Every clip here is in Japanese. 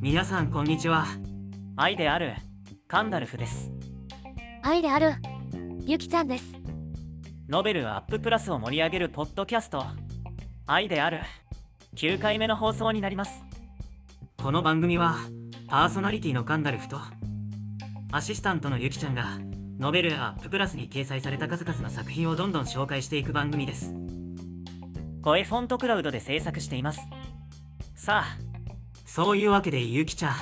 皆さんこんにちは。愛であるカンダルフです。愛であるゆきちゃんです。ノベルアッププラスを盛り上げるポッドキャスト。愛である9回目の放送になります。この番組はパーソナリティのカンダルフとアシスタントのゆきちゃんがノベルアッププラスに掲載された数々の作品をどんどん紹介していく番組です声フォントクラウドで制作しています。さあそういうわけでゆきちゃん。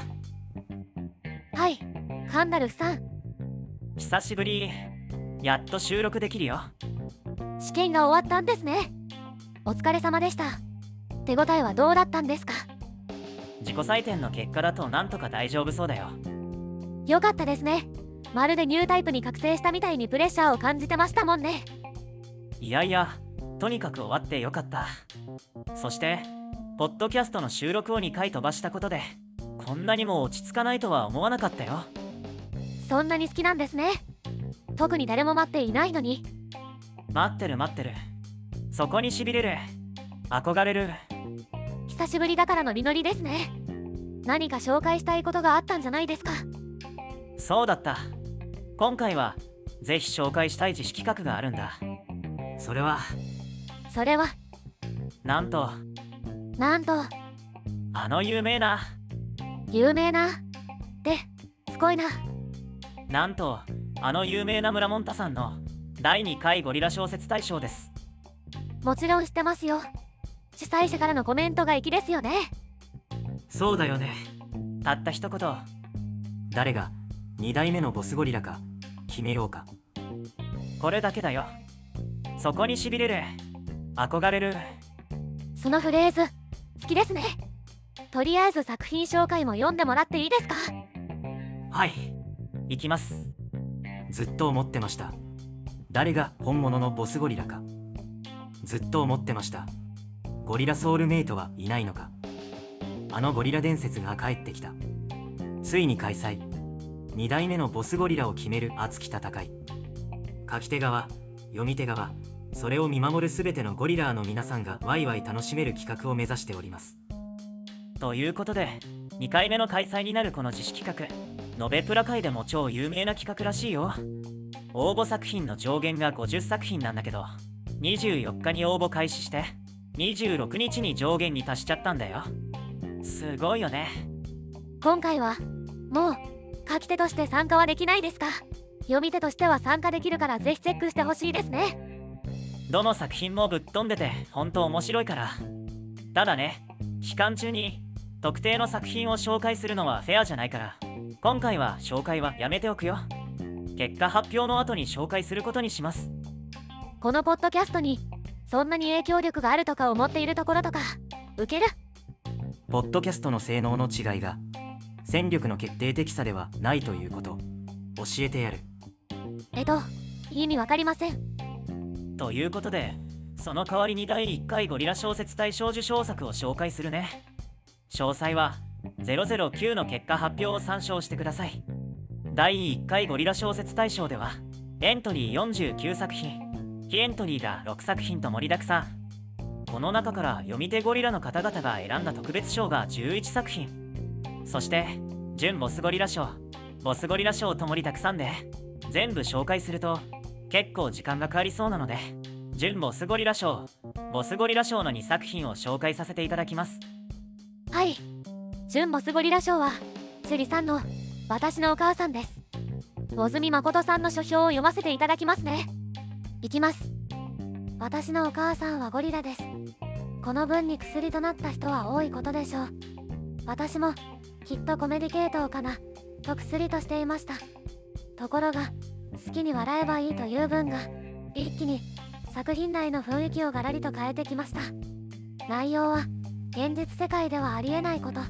はいカンダルフさん。久しぶり。やっと収録できるよ。試験が終わったんですね。お疲れ様でした。手応えはどうだったんですか？自己採点の結果だとなんとか大丈夫そうだよ。よかったですね。まるでニュータイプに覚醒したみたいにプレッシャーを感じてましたもんね。いやいやとにかく終わってよかった。そしてポッドキャストの収録を2回飛ばしたことでこんなにも落ち着かないとは思わなかったよ。そんなに好きなんですね。特に誰も待っていないのに。待ってる待ってる。そこにしびれる。憧れる。久しぶりだからのりのりですね。何か紹介したいことがあったんじゃないですか。そうだった。今回はぜひ紹介したい自主企画があるんだ。それはそれは。なんと。なんと。あの有名な。有名な。ですごいな。なんとあの有名な村モンタさんの。第2回ゴリラ小説大賞です。もちろん知ってますよ。主催者からのコメントが粋ですよね。そうだよね。たった一言。誰が2代目のボスゴリラか決めようか。これだけだよ。そこにしびれる憧れる。そのフレーズ好きですね。とりあえず作品紹介も読んでもらっていいですか？はい。行きます。ずっと思ってました。誰が本物のボスゴリラか。ずっと思ってました。ゴリラソウルメイトはいないのか。あのゴリラ伝説が帰ってきた。ついに開催。2代目のボスゴリラを決める熱き戦い。書き手側読み手側それを見守る全てのゴリラーの皆さんがワイワイ楽しめる企画を目指しております。ということで2回目の開催になるこの自主企画ノベプラ界でも超有名な企画らしいよ。応募作品の上限が50作品なんだけど24日に応募開始して26日に上限に達しちゃったんだよ。すごいよね。今回はもう書き手として参加はできないですか？読み手としては参加できるからぜひチェックしてほしいですねどの作品もぶっ飛んでて本当面白いから。ただね期間中に特定の作品を紹介するのはフェアじゃないから。今回は紹介はやめておくよ。結果発表の後に紹介することにします。このポッドキャストにそんなに影響力があるとか思っているところとか受ける。ポッドキャストの性能の違いが戦力の決定的さではないということ。教えてやる。えっと意味わかりませんということでその代わりに第1回ゴリラ小説大賞受賞作を紹介するね。詳細は009の結果発表を参照してください。第1回ゴリラ小説大賞ではエントリー49作品非エントリーが6作品と盛りだくさん。この中から読み手ゴリラの方々が選んだ特別賞が11作品。そして準ボスゴリラ賞ボスゴリラ賞と盛りだくさんで全部紹介すると結構時間がかかりそうなので準ボスゴリラ賞ボスゴリラ賞の2作品を紹介させていただきます。はい。準ボスゴリラ賞はシュリさんの私のお母さんです。小住誠さんの書評を読ませていただきますね。いきます。私のお母さんはゴリラです。この分に薬となった人は多いことでしょう。私もきっとコメディ系統かな。と薬としていました。ところが好きに笑えばいいという文が一気に作品内の雰囲気をガラリと変えてきました。内容は現実世界ではありえないこと。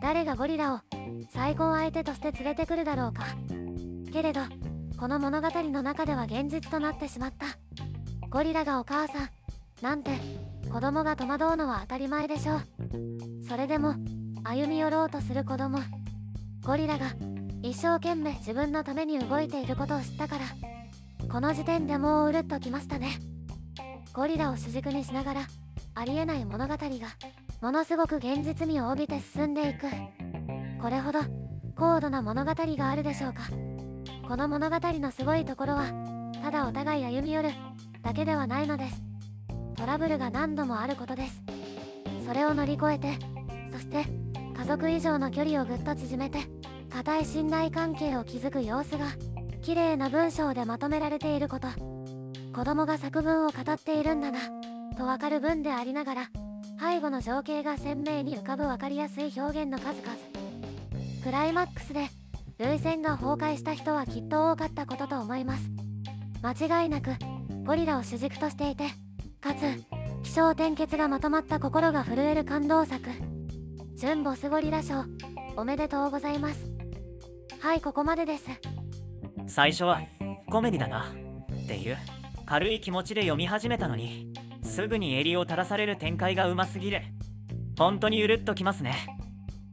誰がゴリラを最高相手として連れてくるだろうか。けれどこの物語の中では現実となってしまった。ゴリラがお母さんなんて子供が戸惑うのは当たり前でしょう。それでも歩み寄ろうとする子供。ゴリラが一生懸命自分のために動いていることを知ったからこの時点でもううるっときましたね。ゴリラを主軸にしながらありえない物語がものすごく現実味を帯びて進んでいく。これほど高度な物語があるでしょうか。この物語のすごいところはただお互い歩み寄るだけではないのです。トラブルが何度もあることです。それを乗り越えてそして家族以上の距離をぐっと縮めて固い信頼関係を築く様子が綺麗な文章でまとめられていること。子供が作文を語っているんだなとわかる文でありながら背後の情景が鮮明に浮かぶ分かりやすい表現の数々。クライマックスで涙腺が崩壊した人はきっと多かったことと思います。間違いなくゴリラを主軸としていてかつ気象転結がまとまった心が震える感動作。純ボスゴリラ賞おめでとうございます。はいここまでです。最初はコメディだな。っていう。軽い気持ちで読み始めたのにすぐに襟を垂らされる展開がうますぎる。本当にゆるっときますね。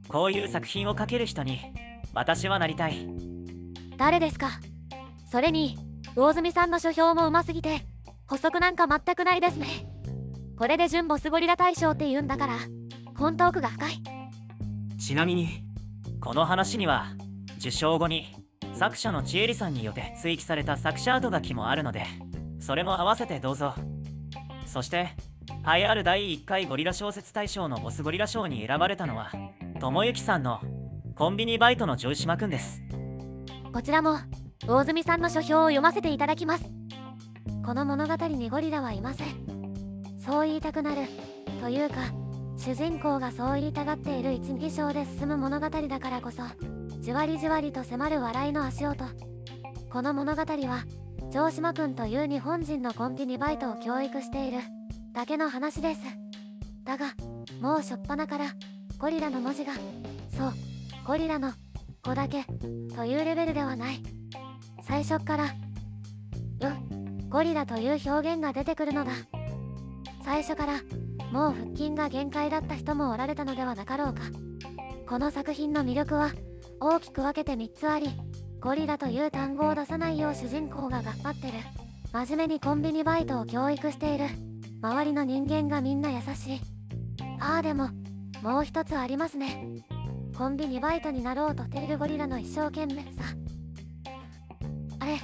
こういう作品を書ける人に私はなりたい。誰ですか？それに魚住さんの書評もうますぎて補足なんか全くないですね。これで純ボスゴリラ大賞って言うんだから本当奥が深い。ちなみにこの話には受賞後に作者のちえりさんによって追記された作者後書きもあるのでそれも合わせてどうぞ。そして栄えある第1回ゴリラ小説大賞のボスゴリラ賞に選ばれたのは智之さんのコンビニバイトの城島くんです。こちらも大住さんの書評を読ませていただきます。この物語にゴリラはいません。そう言いたくなるというか主人公がそう言いたがっている一二章で進む物語だからこそじわりじわりと迫る笑いの足音。この物語は城島くんという日本人のコンビニバイトを教育しているだけの話です。だがもう初っ端からゴリラの文字がそうゴリラの「子だけ」というレベルではない。最初っから「う」ゴリラという表現が出てくるのだ。最初からもう腹筋が限界だった人もおられたのではなかろうか。この作品の魅力は大きく分けて3つありゴリラという単語を出さないよう主人公が頑張ってる。真面目にコンビニバイトを教育している。周りの人間がみんな優しい。ああでももう一つありますね。コンビニバイトになろうとしているゴリラの一生懸命さ。あれ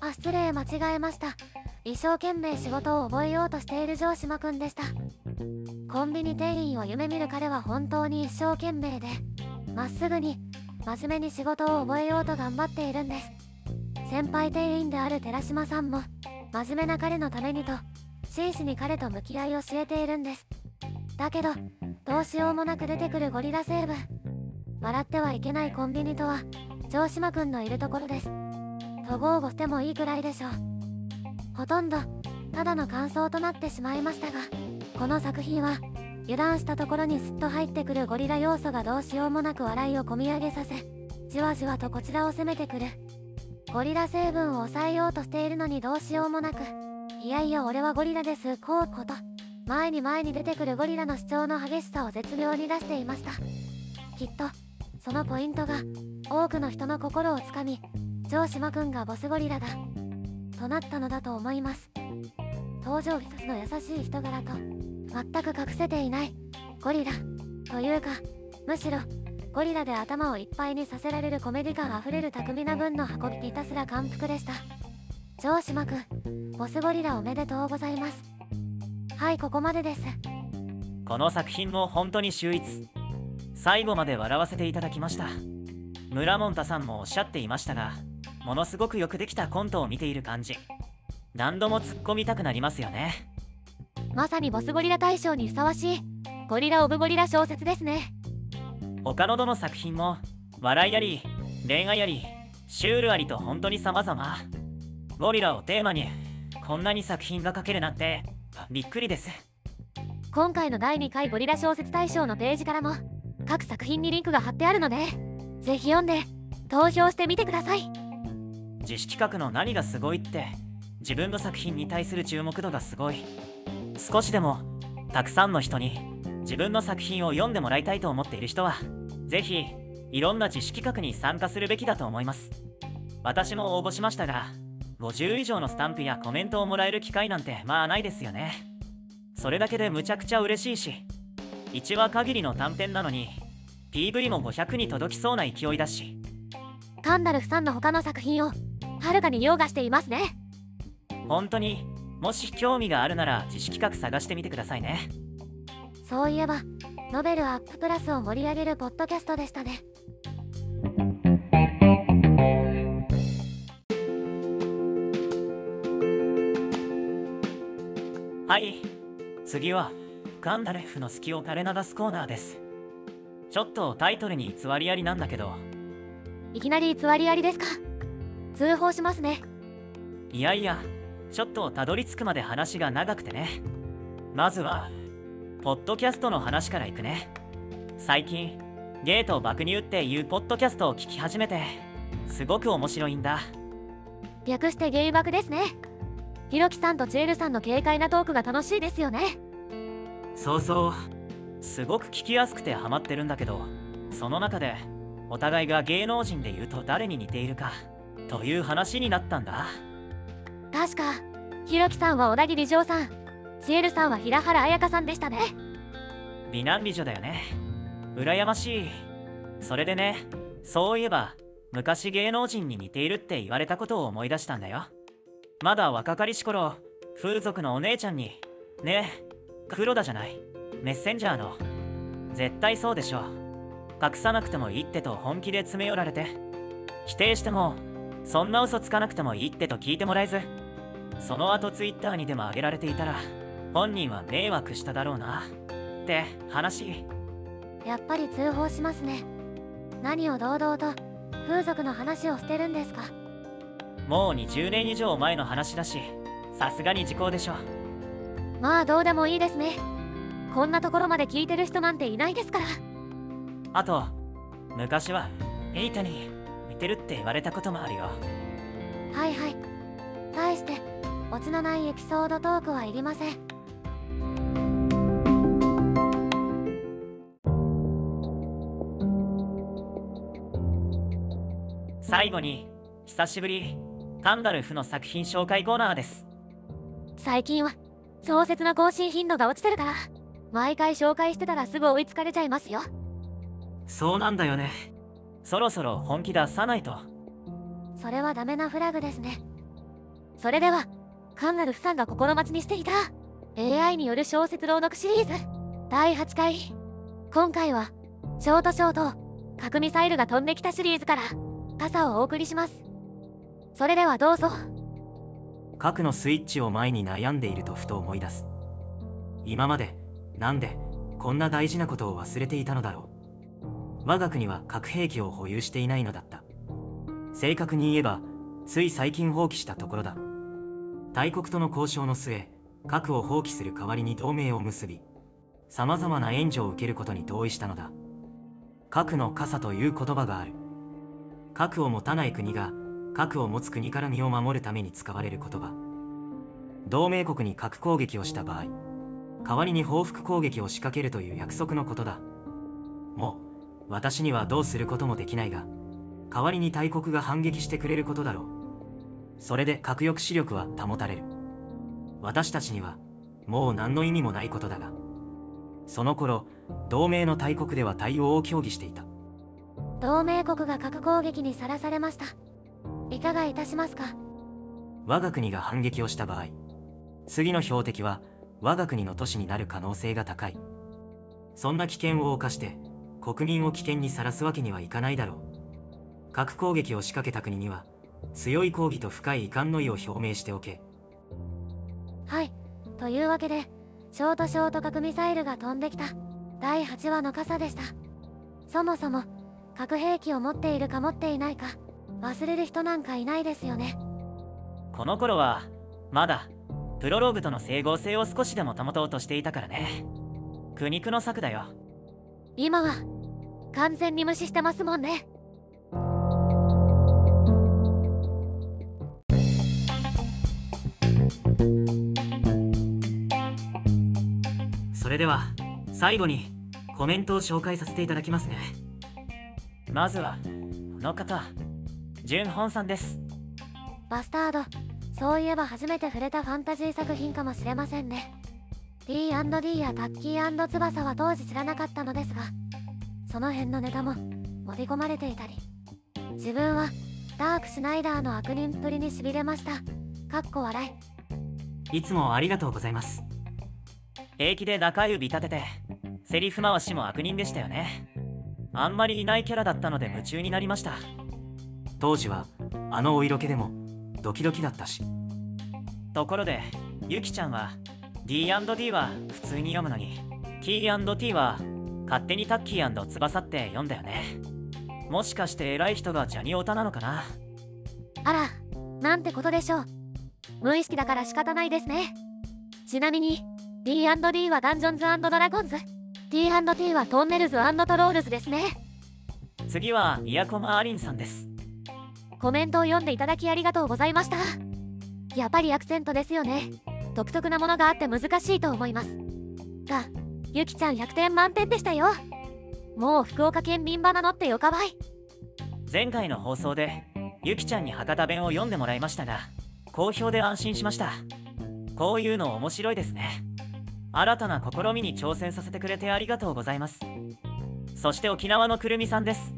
あ失礼間違えました。一生懸命仕事を覚えようとしている城島くんでした。コンビニ店員を夢見る彼は本当に一生懸命でまっすぐに真面目に仕事を覚えようと頑張っているんです。先輩店員である寺島さんも真面目な彼のためにと真摯に彼と向き合いを教えているんです。だけどどうしようもなく出てくるゴリラ成分笑ってはいけないコンビニとは城島くんのいるところです。と豪語してもいいくらいでしょう。ほとんどただの感想となってしまいましたがこの作品は油断したところにすっと入ってくるゴリラ要素がどうしようもなく笑いをこみ上げさせじわじわとこちらを攻めてくる。ゴリラ成分を抑えようとしているのにどうしようもなくいやいや俺はゴリラですこうこと前に前に出てくるゴリラの主張の激しさを絶妙に出していました。きっとそのポイントが多くの人の心をつかみ城島くんがボスゴリラだとなったのだと思います。登場一つの優しい人柄と全く隠せていない。ゴリラ。というかむしろゴリラで頭をいっぱいにさせられるコメディ感あふれる巧みな文の運びひたすら感服でした。城島くんボスゴリラおめでとうございます。はいここまでです。この作品も本当に秀逸。最後まで笑わせていただきました。村モンタさんもおっしゃっていましたがものすごくよくできたコントを見ている感じ。何度も突っ込みたくなりますよね。まさにボスゴリラ大賞にふさわしいゴリラ・オブ・ゴリラ小説ですね。他のどの作品も笑いあり恋愛ありシュールありと本当に様々。ゴリラをテーマにこんなに作品が書けるなんてびっくりです。今回の第2回ゴリラ小説大賞のページからも各作品にリンクが貼ってあるのでぜひ読んで投票してみてください。自主企画の何がすごいって自分の作品に対する注目度がすごい少しでもたくさんの人に自分の作品を読んでもらいたいと思っている人はぜひいろんな自主企画に参加するべきだと思います。私も応募しましたが50以上のスタンプやコメントをもらえる機会なんてまあないですよね。それだけでむちゃくちゃ嬉しいし1話限りの短編なのに PV も500に届きそうな勢いだし。カンダルフさんの他の作品をはるかに凌駕していますね。本当にもし興味があるなら自主企画探してみてくださいね。そういえばノベルアッププラスを盛り上げるポッドキャストでしたね。はい。次はガンダレフの隙を垂れ流すコーナーです。ちょっとタイトルに偽りありなんだけど。いきなり偽りありですか？通報しますね。いやいやちょっとたどり着くまで話が長くてね。まずはポッドキャストの話からいくね。最近ゲート爆乳っていうポッドキャストを聞き始めてすごく面白いんだ。略してゲイバクですね。ひろきさんとチエルさんの軽快なトークが楽しいですよね。そうそう。すごく聞きやすくてハマってるんだけどその中でお互いが芸能人で言うと誰に似ているかという話になったんだ確かひろきさんは小田切丈さん。チエルさんは平原綾香さんでしたね。美男美女だよね。羨ましい。それでねそういえば昔芸能人に似ているって言われたことを思い出したんだよ。まだ若かりし頃風俗のお姉ちゃんに「ねえ黒田じゃないメッセンジャーの絶対そうでしょ隠さなくてもいいってと本気で詰め寄られて。否定してもそんな嘘つかなくてもいいってと聞いてもらえずその後ツイッターにでも上げられていたら本人は迷惑しただろうなって話。やっぱり通報しますね。何を堂々と風俗の話をしてるんですか。もう20年以上前の話だしさすがに時効でしょ。まあどうでもいいですね。こんなところまで聞いてる人なんていないですから。あと昔はエイタに似てるって言われたこともあるよ。はいはい。対してオチのないエピソードトークはいりません。最後に久しぶりカンダルフの作品紹介コーナーです。最近は小説の更新頻度が落ちてるから毎回紹介してたらすぐ追いつかれちゃいますよ。そうなんだよねそろそろ本気出さないと。それはダメなフラグですね。それではカンナルフさんが心待ちにしていた。AI による小説朗読シリーズ。第8回。今回はショートショート核ミサイルが飛んできたシリーズから傘をお送りします。それではどうぞ。核のスイッチを前に悩んでいるとふと思い出す。今までなんでこんな大事なことを忘れていたのだろう我が国は核兵器を保有していないのだった。正確に言えばつい最近放棄したところだ。大国との交渉の末核を放棄する代わりに同盟を結びさまざまな援助を受けることに同意したのだ。核の傘という言葉がある。核を持たない国が核を持つ国から身を守るために使われる言葉。同盟国に核攻撃をした場合代わりに報復攻撃を仕掛けるという約束のことだ。もう私にはどうすることもできないが代わりに大国が反撃してくれることだろう。それで核抑止力は保たれる。私たちにはもう何の意味もないことだがその頃同盟の大国では対応を協議していた。同盟国が核攻撃にさらされました。いかがいたしますか？我が国が反撃をした場合次の標的は我が国の都市になる可能性が高い。そんな危険を冒して国民を危険にさらすわけにはいかないだろう。核攻撃を仕掛けた国には強い抗議と深い遺憾の意を表明しておけ。はい。というわけでショートショート核ミサイルが飛んできた。第8話の傘でした。そもそも核兵器を持っているか持っていないか忘れる人なんかいないですよね。この頃はまだプロローグとの整合性を少しでも保とうとしていたからね。苦肉の策だよ。今は完全に無視してますもんね。それでは最後にコメントを紹介させていただきますね。まずはこの方純本さんです。バスタードそういえば初めて触れたファンタジー作品かもしれませんね。D&D やタッキー翼は当時知らなかったのですがその辺のネタも盛り込まれていたり。自分はダーク・シュナイダーの悪人っぷりにしびれました。かっこ笑い。いつもありがとうございます。平気で中指立ててセリフ回しも悪人でしたよね。あんまりいないキャラだったので夢中になりました。当時はあのお色気でもドキドキだったし。ところでゆきちゃんは D&D は普通に読むのに T&T は勝手にタッキー翼って読んだよね。もしかして偉い人がジャニオタなのかな？あらなんてことでしょう。無意識だから仕方ないですね。ちなみに D&D はダンジョンズドラゴンズ。T&T はトンネルズトロールズですね。次はイヤコマアリンさんです。コメントを読んでいただきありがとうございました。やっぱりアクセントですよね。独特なものがあって難しいと思います。がゆきちゃん100点満点でしたよ。もう福岡県民バなのってよかばい。前回の放送でゆきちゃんに博多弁を読んでもらいましたが好評で安心しました。こういうの面白いですね。新たな試みに挑戦させてくれてありがとうございます。そして沖縄のくるみさんです。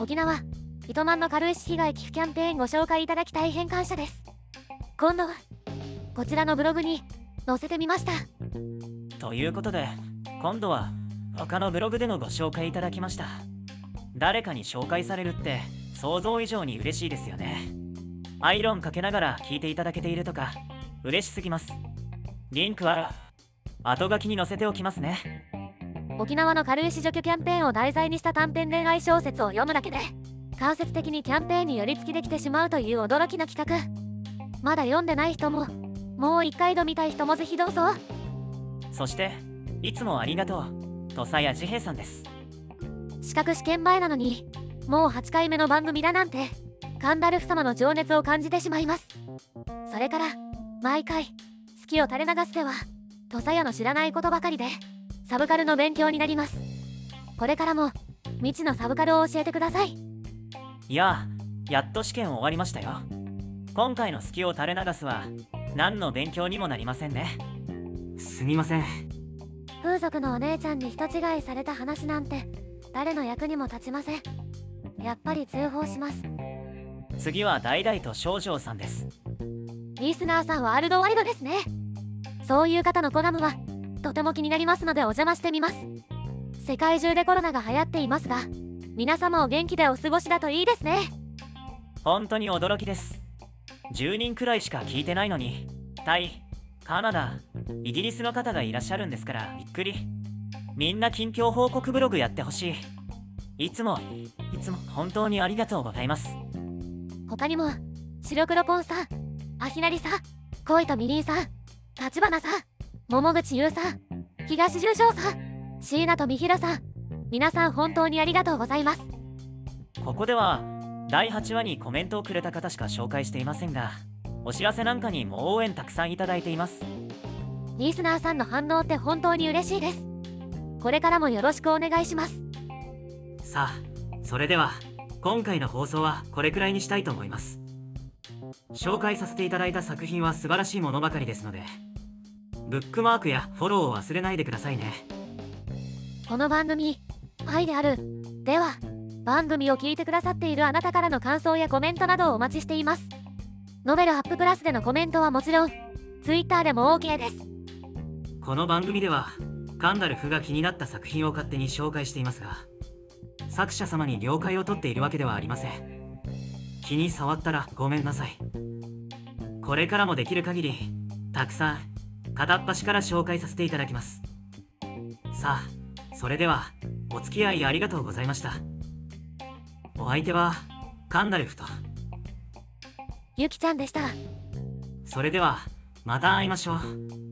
沖縄糸満の軽石被害寄付キャンペーンご紹介いただき大変感謝です。今度はこちらのブログに載せてみましたということで今度は他のブログでのご紹介いただきました。誰かに紹介されるって想像以上に嬉しいですよね。アイロンかけながら聞いていただけているとか嬉しすぎます。リンクは後書きに載せておきますね。沖縄の軽石除去キャンペーンを題材にした短編恋愛小説を読むだけで間接的にキャンペーンに寄り付きできてしまうという驚きの企画。まだ読んでない人ももう一回読みたい人もぜひどうぞ。そしていつもありがとう土佐谷治平さんです。資格試験前なのにもう8回目の番組だなんてカンダルフ様の情熱を感じてしまいます。それから毎回好きを垂れ流すでは土佐屋の知らないことばかりでサブカルの勉強になります。これからも未知のサブカルを教えてください。いややっと試験終わりましたよ。今回の「好きを垂れ流す」は何の勉強にもなりませんねすみません。風俗のお姉ちゃんに人違いされた話なんて誰の役にも立ちません。やっぱり通報します。次は代々と少女さんです。リスナーさんはワールドワイドですね。そういう方のコラムはとても気になりますのでお邪魔してみます。世界中でコロナが流行っていますが皆様お元気でお過ごしだといいですね。本当に驚きです。10人くらいしか聞いてないのにタイカナダイギリスの方がいらっしゃるんですからびっくり。みんな近況報告ブログやってほしい。いつもいつも本当にありがとうございます。他にも白黒ポンさんアヒナリさん恋とみりんさん立花さん桃口優さん東十条さん椎名と三平さん皆さん本当にありがとうございます。ここでは第8話にコメントをくれた方しか紹介していませんがお知らせなんかにも応援たくさんいただいています。リスナーさんの反応って本当に嬉しいです。これからもよろしくお願いします。さあそれでは今回の放送はこれくらいにしたいと思います。紹介させていただいた作品は素晴らしいものばかりですのでブックマークやフォローを忘れないでくださいね。この番組愛である。では番組を聞いてくださっているあなたからの感想やコメントなどをお待ちしていますノベルアッププラスでのコメントはもちろん Twitter でも OK です。この番組ではカンダルフが気になった作品を勝手に紹介していますが作者様に了解を取っているわけではありません。気に触ったらごめんなさい。これからもできる限りたくさん片っ端から紹介させていただきます。さあそれではお付き合いありがとうございました。お相手はカンダルフとゆきちゃんでした。それではまた会いましょう。